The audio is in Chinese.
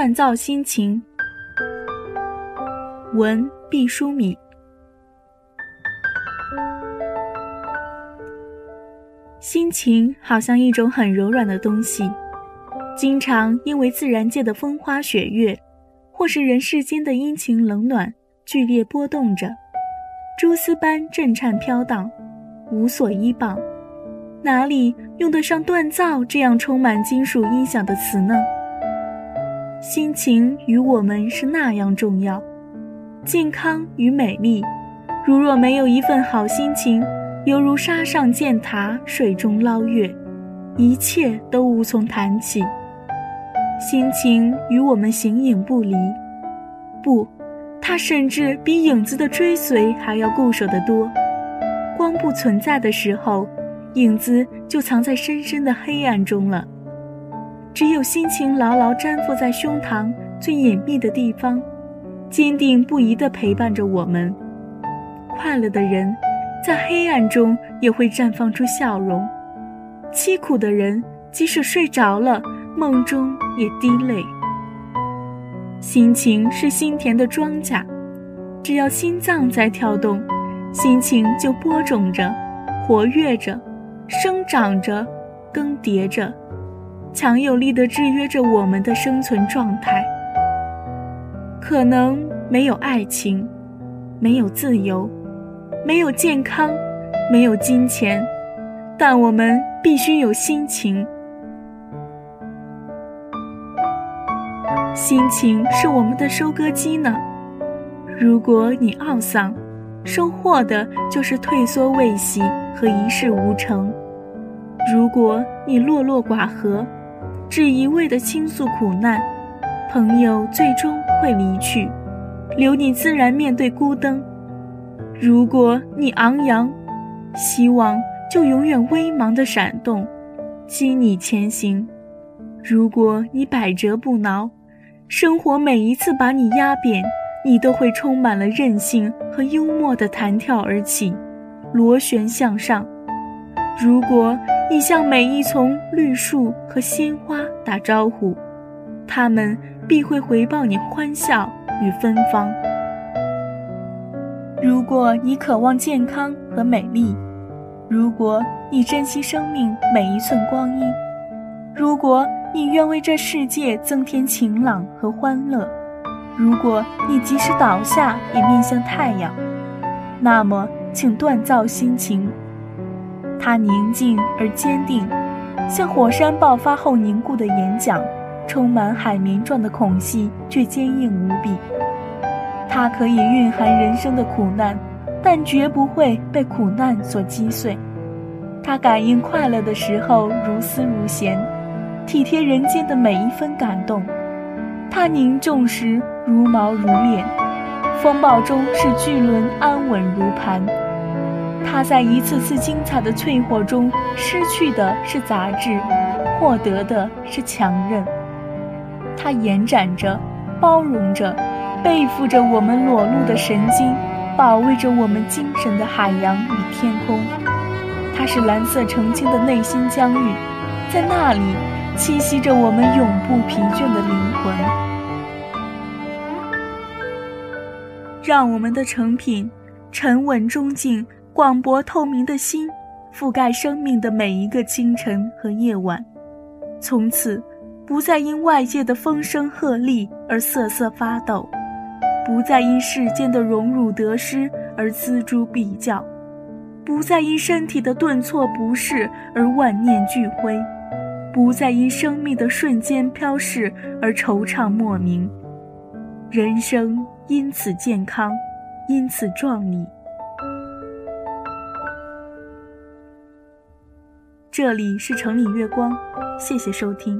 锻造心情。文毕淑敏。心情好像一种很柔软的东西，经常因为自然界的风花雪月，或是人世间的阴晴冷暖，剧烈波动着，蛛丝般震颤飘荡，无所依傍。哪里用得上“锻造”这样充满金属音响的词呢？心情与我们是那样重要，健康与美丽，如若没有一份好心情，犹如沙上践塔，水中捞月，一切都无从谈起。心情与我们形影不离，不，它甚至比影子的追随还要固守得多。光不存在的时候。影子就藏在深深的黑暗中了。只有心情牢牢粘附在胸膛最隐秘的地方，坚定不移地陪伴着我们。快乐的人，在黑暗中也会绽放出笑容；凄苦的人，即使睡着了，梦中也滴泪。心情是心田的庄稼，只要心脏在跳动，心情就播种着，活跃着。生长着，更迭着，强有力的制约着我们的生存状态。可能没有爱情，没有自由，没有健康，没有金钱，但我们必须有心情。心情是我们的收割机呢。如果你懊丧，收获的就是退缩未喜和一事无成。如果你落落寡合，只一味的倾诉苦难，朋友最终会离去，留你自然面对孤灯。如果你昂扬，希望就永远微茫的闪动，激你前行。如果你百折不挠，生活每一次把你压扁，你都会充满了韧性和幽默的弹跳而起，螺旋向上。如果。你向每一丛绿树和鲜花打招呼，他们必会回报你欢笑与芬芳。如果你渴望健康和美丽，如果你珍惜生命每一寸光阴，如果你愿为这世界增添晴朗和欢乐，如果你即使倒下也面向太阳，那么请锻造心情。他宁静而坚定，像火山爆发后凝固的岩浆，充满海绵状的孔隙，却坚硬无比。它可以蕴含人生的苦难，但绝不会被苦难所击碎。它感应快乐的时候如丝如弦，体贴人间的每一分感动。它凝重时如毛如链，风暴中是巨轮安稳如磐。他在一次次精彩的淬火中，失去的是杂质，获得的是强韧。它延展着，包容着，背负着我们裸露的神经，保卫着我们精神的海洋与天空。它是蓝色澄清的内心疆域，在那里栖息着我们永不疲倦的灵魂。让我们的成品沉稳中静。广博透明的心，覆盖生命的每一个清晨和夜晚，从此不再因外界的风声鹤唳而瑟瑟发抖，不再因世间的荣辱得失而锱铢必较，不再因身体的顿挫不适而万念俱灰，不再因生命的瞬间飘逝而惆怅莫名，人生因此健康，因此壮丽。这里是城里月光，谢谢收听。